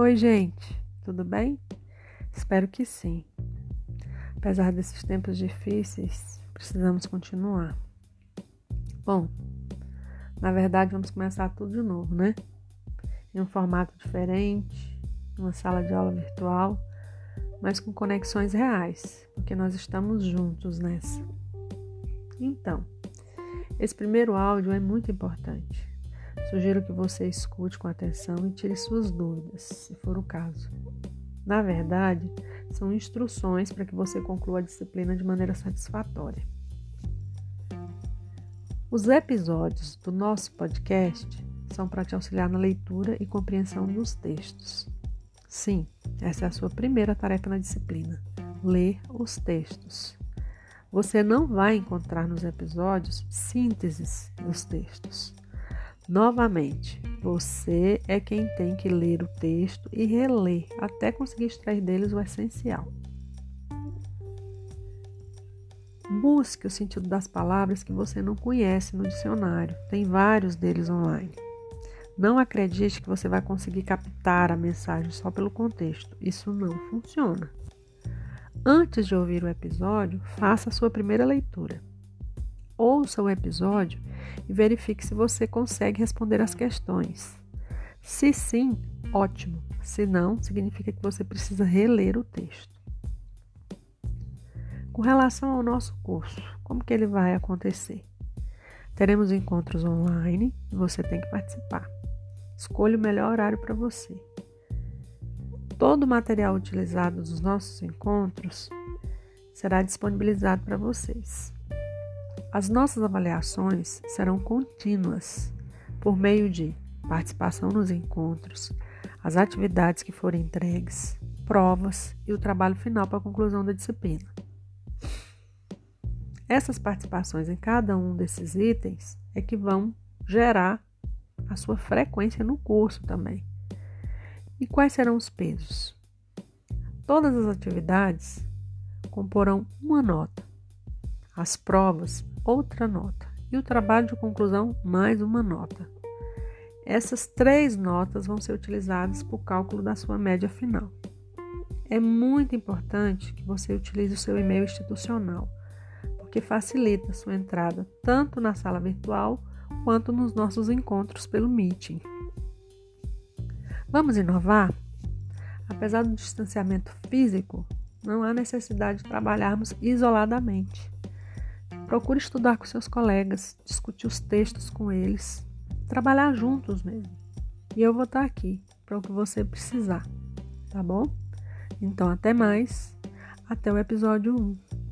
Oi, gente, tudo bem? Espero que sim. Apesar desses tempos difíceis, precisamos continuar. Bom, na verdade, vamos começar tudo de novo, né? Em um formato diferente, numa sala de aula virtual, mas com conexões reais, porque nós estamos juntos nessa. Então, esse primeiro áudio é muito importante Sugiro que você escute com atenção e tire suas dúvidas, se for o caso. Na verdade, são instruções para que você conclua a disciplina de maneira satisfatória. Os episódios do nosso podcast são para te auxiliar na leitura e compreensão dos textos. Sim, essa é a sua primeira tarefa na disciplina: ler os textos. Você não vai encontrar nos episódios sínteses dos textos. Novamente, você é quem tem que ler o texto e reler até conseguir extrair deles o essencial. Busque o sentido das palavras que você não conhece no dicionário. Tem vários deles online. Não acredite que você vai conseguir captar a mensagem só pelo contexto. Isso não funciona. Antes de ouvir o episódio, faça a sua primeira leitura. Ouça o episódio e verifique se você consegue responder as questões. Se sim, ótimo. Se não, significa que você precisa reler o texto. Com relação ao nosso curso, como que ele vai acontecer? Teremos encontros online e você tem que participar. Escolha o melhor horário para você. Todo o material utilizado nos nossos encontros será disponibilizado para vocês. As nossas avaliações serão contínuas por meio de participação nos encontros, as atividades que forem entregues, provas e o trabalho final para a conclusão da disciplina. Essas participações em cada um desses itens é que vão gerar a sua frequência no curso também. E quais serão os pesos? Todas as atividades comporão uma nota. As provas outra nota e o trabalho de conclusão mais uma nota. Essas três notas vão ser utilizadas para o cálculo da sua média final. É muito importante que você utilize o seu e-mail institucional, porque facilita a sua entrada tanto na sala virtual quanto nos nossos encontros pelo Meeting. Vamos inovar? Apesar do distanciamento físico, não há necessidade de trabalharmos isoladamente. Procure estudar com seus colegas, discutir os textos com eles, trabalhar juntos mesmo. E eu vou estar aqui para o que você precisar, tá bom? Então, até mais. Até o episódio 1.